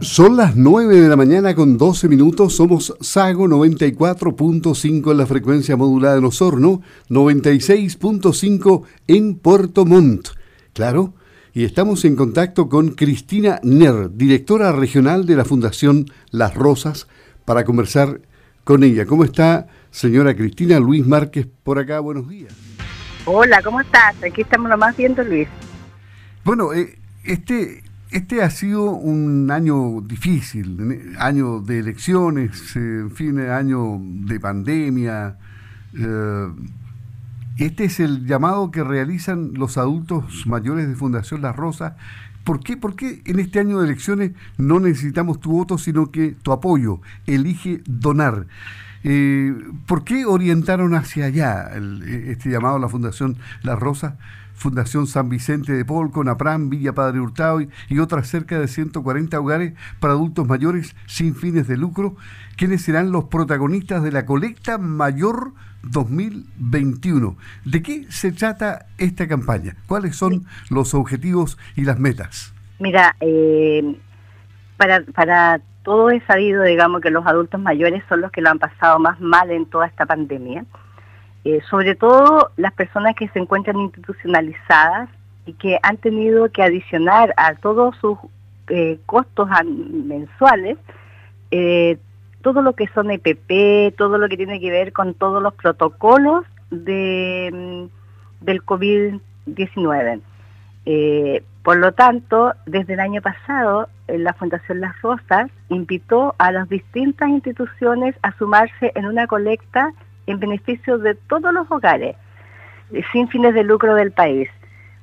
Son las 9 de la mañana con 12 minutos. Somos Sago 94.5 en la frecuencia modulada de Osorno, 96.5 en Puerto Montt. Claro, y estamos en contacto con Cristina Ner, directora regional de la Fundación Las Rosas, para conversar con ella. ¿Cómo está, señora Cristina? Luis Márquez por acá, buenos días. Hola, ¿cómo estás? Aquí estamos nomás viendo, Luis. Bueno, eh, este este ha sido un año difícil, año de elecciones, en fin, año de pandemia. Eh, este es el llamado que realizan los adultos mayores de Fundación La Rosa. ¿Por qué? ¿Por qué en este año de elecciones no necesitamos tu voto, sino que tu apoyo? Elige donar. Eh, ¿Por qué orientaron hacia allá este llamado a la Fundación La Rosa? Fundación San Vicente de Paul, Conapram, Villa Padre Hurtado y, otras cerca de 140 hogares para adultos mayores sin fines de lucro, quienes serán los protagonistas de la colecta mayor 2021. ¿De qué se trata esta campaña? ¿Cuáles son los objetivos y las metas? Mira, eh, para, para todo es sabido, digamos, que los adultos mayores son los que lo han pasado más mal en toda esta pandemia. Eh, sobre todo las personas que se encuentran institucionalizadas y que han tenido que adicionar a todos sus eh, costos mensuales eh, todo lo que son EPP, todo lo que tiene que ver con todos los protocolos de, mm, del COVID-19. por lo tanto, desde el año pasado, la Fundación Las Rosas invitó a las distintas instituciones a sumarse en una colecta en beneficio de todos los hogares sin fines de lucro del país.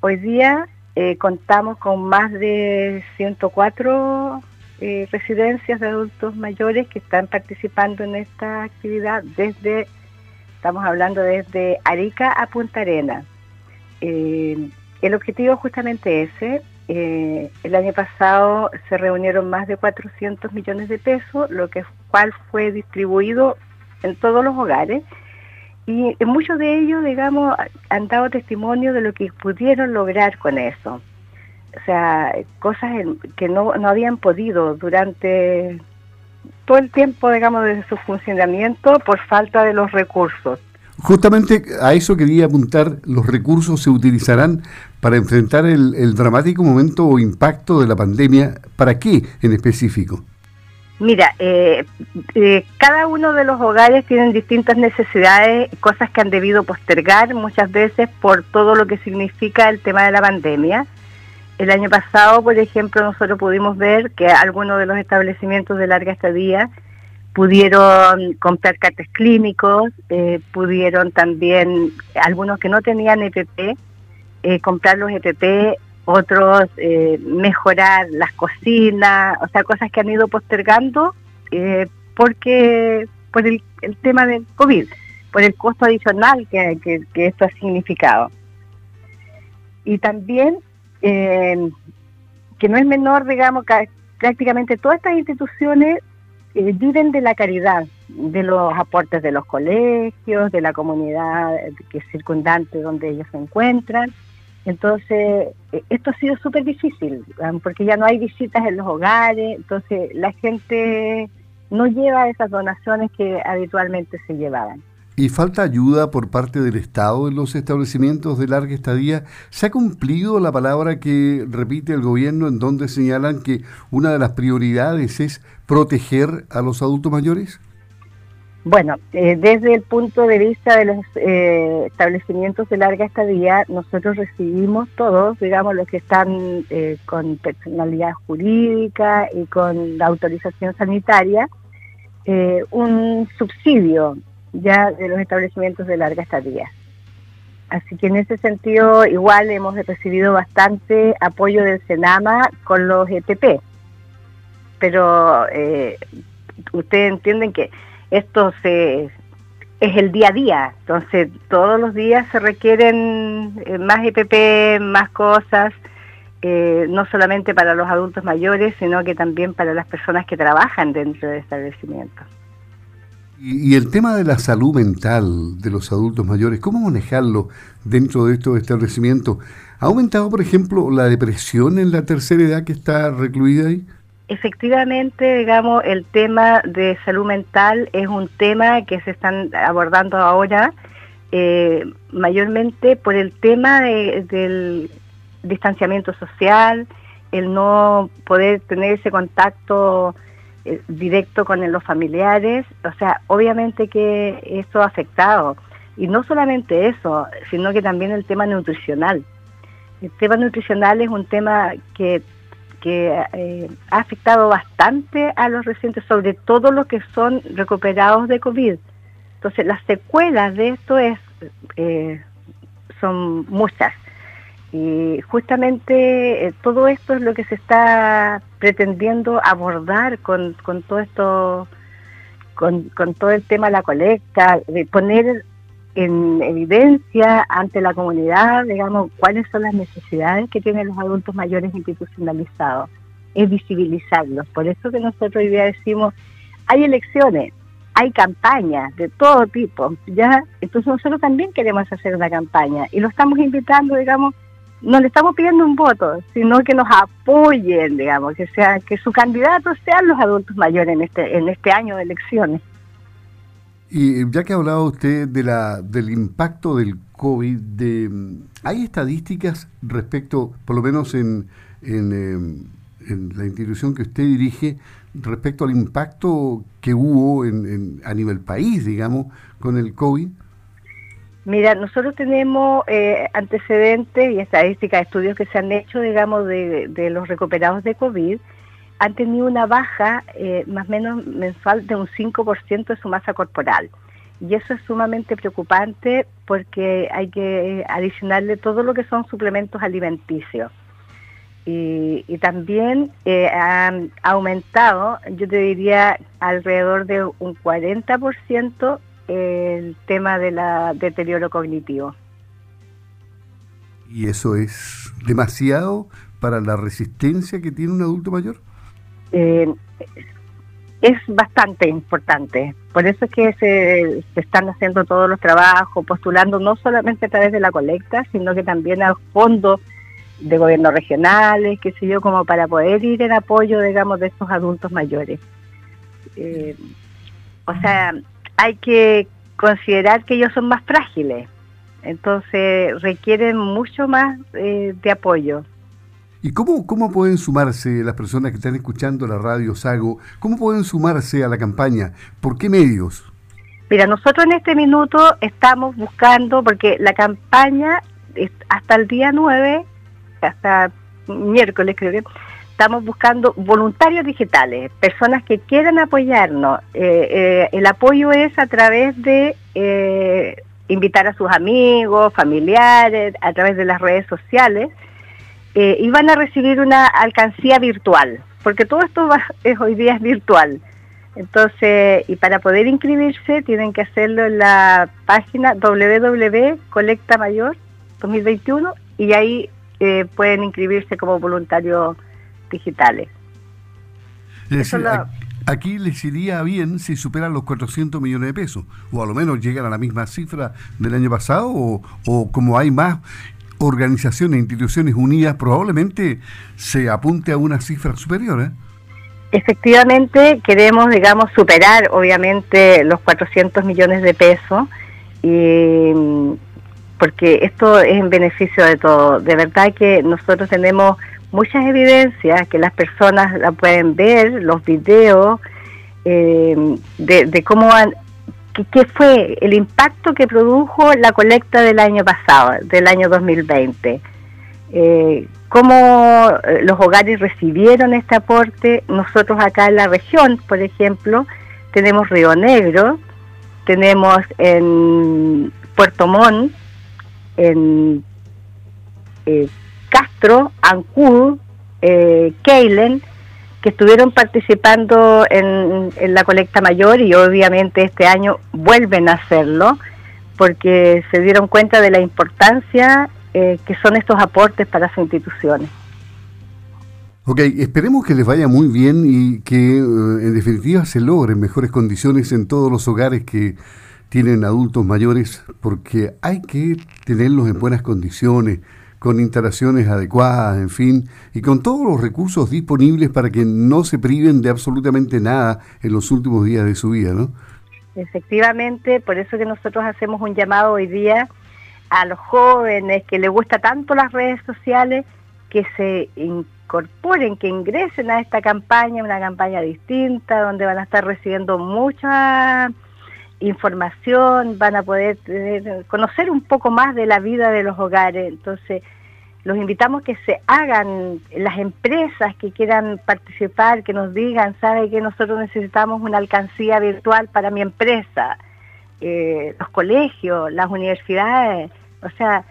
Hoy día eh, contamos con más de 104 eh, residencias de adultos mayores que están participando en esta actividad desde, estamos hablando desde Arica a Punta Arena. Eh, el objetivo es justamente ese. el año pasado se reunieron más de 400 millones de pesos, lo que cual fue distribuido en todos los hogares y muchos de ellos, digamos, han dado testimonio de lo que pudieron lograr con eso. O sea, cosas que no, no habían podido durante todo el tiempo, digamos, de su funcionamiento por falta de los recursos. Justamente a eso quería apuntar, los recursos se utilizarán para enfrentar el, el dramático momento o impacto de la pandemia. ¿Para qué en específico? Mira, eh, eh, cada uno de los hogares tienen distintas necesidades, cosas que han debido postergar muchas veces por todo lo que significa el tema de la pandemia. El año pasado, por ejemplo, nosotros pudimos ver que algunos de los establecimientos de larga estadía pudieron comprar cartes clínicos, eh, pudieron también, algunos que no tenían EPP, comprar los EPP otros eh, mejorar las cocinas, o sea, cosas que han ido postergando eh, porque por el, tema del COVID, por el costo adicional que, esto ha significado. Y también, eh, que no es menor, digamos, que prácticamente todas estas instituciones viven de la caridad, de los aportes de los colegios, de la comunidad que es circundante donde ellos se encuentran entonces, eh, esto ha sido súper difícil, porque ya no hay visitas en los hogares, entonces la gente no lleva esas donaciones que habitualmente se llevaban. ¿Y falta ayuda por parte del Estado en los establecimientos de larga estadía? ¿Se ha cumplido la palabra que repite el gobierno en donde señalan que una de las prioridades es proteger a los adultos mayores? Bueno, eh, desde el punto de vista de los eh, establecimientos de larga estadía, nosotros recibimos todos, digamos, los que están eh, con personalidad jurídica y con la autorización sanitaria, un subsidio ya de los establecimientos de larga estadía. Así que en ese sentido, igual hemos recibido bastante apoyo del Senama con los EPP. Pero ustedes entienden que esto se, es el día a día, entonces todos los días se requieren eh, más EPP, más cosas, eh, no solamente para los adultos mayores, sino que también para las personas que trabajan dentro del establecimiento. Y, el tema de la salud mental de los adultos mayores, ¿cómo manejarlo dentro de estos establecimientos? ¿Ha aumentado, por ejemplo, la depresión en la tercera edad que está recluida ahí? Efectivamente, digamos, el tema de salud mental es un tema que se están abordando ahora eh, mayormente por el tema del distanciamiento social, el no poder tener ese contacto eh, directo con los familiares, o sea, obviamente que eso ha afectado. Y no solamente eso, sino que también el tema nutricional. El tema nutricional es un tema que, que eh, ha afectado bastante a los recientes, sobre todo los que son recuperados de COVID. Entonces, las secuelas de esto es, eh, son muchas. Y justamente eh, todo esto es lo que se está pretendiendo abordar con, con todo esto, con, con todo el tema de la colecta, de poner en evidencia ante la comunidad, digamos, cuáles son las necesidades que tienen los adultos mayores institucionalizados, es visibilizarlos. Por eso que nosotros hoy día decimos, hay elecciones, hay campañas de todo tipo, ¿ya? Entonces nosotros también queremos hacer una campaña y lo estamos invitando, digamos, no le estamos pidiendo un voto, sino que nos apoyen, digamos, que sea que su candidato sean los adultos mayores en este en este año de elecciones. Y ya que ha hablado usted de la del impacto del COVID, de, ¿hay estadísticas respecto, por lo menos en, em, en la institución que usted dirige, respecto al impacto que hubo en, a nivel país, digamos, con el COVID? Mira, nosotros tenemos eh, antecedentes y estadísticas, estudios que se han hecho, digamos, de, los recuperados de COVID, han tenido una baja eh, más o menos mensual de un 5% de su masa corporal. Y eso es sumamente preocupante porque hay que adicionarle todo lo que son suplementos alimenticios. Y, y también eh, han aumentado, yo te diría, alrededor de un 40% el tema del deterioro cognitivo. ¿Y eso es demasiado para la resistencia que tiene un adulto mayor? Eh, es bastante importante. Por eso es que se, están haciendo todos los trabajos, postulando no solamente a través de la colecta, sino que también al fondo de gobiernos regionales, qué sé yo, como para poder ir en apoyo, digamos, de estos adultos mayores. Eh, o sea, hay que considerar que ellos son más frágiles, entonces requieren mucho más eh, de apoyo. ¿Y cómo, cómo pueden sumarse las personas que están escuchando la radio Sago? ¿Cómo pueden sumarse a la campaña? ¿Por qué medios? Mira, nosotros en este minuto estamos buscando, porque la campaña hasta el día 9, hasta miércoles creo que, estamos buscando voluntarios digitales, personas que quieran apoyarnos. Eh, eh, el apoyo es a través de eh, invitar a sus amigos, familiares, a través de las redes sociales, y van a recibir una alcancía virtual, porque todo esto es, hoy día es virtual. Entonces, y para poder inscribirse tienen que hacerlo en la página www.colectamayor 2021 y ahí pueden inscribirse como voluntarios digitales. Aquí les iría bien si superan los 400 millones de pesos, o a lo menos llegan a la misma cifra del año pasado, o, como hay más organizaciones, instituciones unidas, probablemente se apunte a una cifra superior. ¿eh? Efectivamente, queremos, digamos, superar, obviamente, los 400 millones de pesos, y, porque esto es en beneficio de todo. De verdad que nosotros tenemos muchas evidencias que las personas la pueden ver, los videos, eh, de, cómo han, qué fue el impacto que produjo la colecta del año pasado, del año 2020. Eh, cómo eh, los hogares recibieron este aporte. Nosotros acá en la región, por ejemplo, tenemos Río Negro, tenemos en Puerto Montt, en eh, Castro, Ancud, eh, Keilen, que estuvieron participando en, la colecta mayor y obviamente este año vuelven a hacerlo porque se dieron cuenta de la importancia eh, que son estos aportes para sus instituciones. Ok, esperemos que les vaya muy bien y que eh, en definitiva se logren mejores condiciones en todos los hogares que tienen adultos mayores, porque hay que tenerlos en buenas condiciones, con instalaciones adecuadas, en fin, y con todos los recursos disponibles para que no se priven de absolutamente nada en los últimos días de su vida, ¿no? Efectivamente, por eso que nosotros hacemos un llamado hoy día a los jóvenes que les gusta tanto las redes sociales, que se incorporen, que ingresen a esta campaña, una campaña distinta, donde van a estar recibiendo mucha información, van a poder conocer un poco más de la vida de los hogares. Entonces, los invitamos que se hagan las empresas que quieran participar, que nos digan, sabe que nosotros necesitamos una alcancía virtual para mi empresa, eh, los colegios, las universidades, o sea,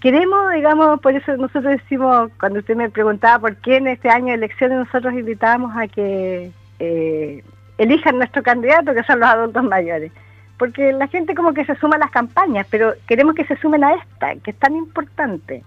queremos, digamos, por eso nosotros decimos, cuando usted me preguntaba por qué en este año de elecciones nosotros invitamos a que eh, elijan nuestro candidato, que son los adultos mayores. Porque la gente como que se suma a las campañas, pero queremos que se sumen a esta, que es tan importante.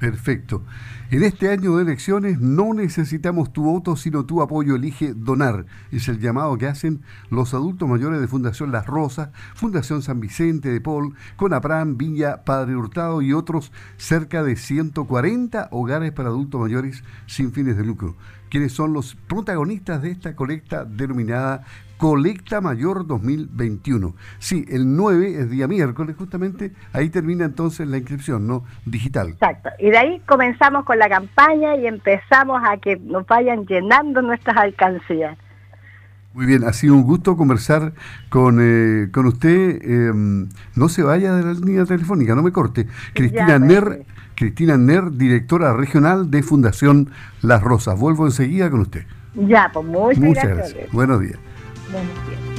Perfecto. En este año de elecciones no necesitamos tu voto, sino tu apoyo. Elige donar. Es el llamado que hacen los adultos mayores de Fundación Las Rosas, Fundación San Vicente de Paul, Conapran, Villa Padre Hurtado y otros cerca de 140 hogares para adultos mayores sin fines de lucro quienes son los protagonistas de esta colecta denominada Colecta Mayor 2021. Sí, el 9 es día miércoles, justamente, ahí termina entonces la inscripción, ¿no? Digital. Exacto. Y de ahí comenzamos con la campaña y empezamos a que nos vayan llenando nuestras alcancías. Muy bien, ha sido un gusto conversar con, eh, con usted. Em, no se vaya de la línea telefónica, no me corte. Cristina Ner, Cristina Ner, directora regional de Fundación Las Rosas. Vuelvo enseguida con usted. Ya, pues muchas, muchas gracias. Buenos días. Buenos días.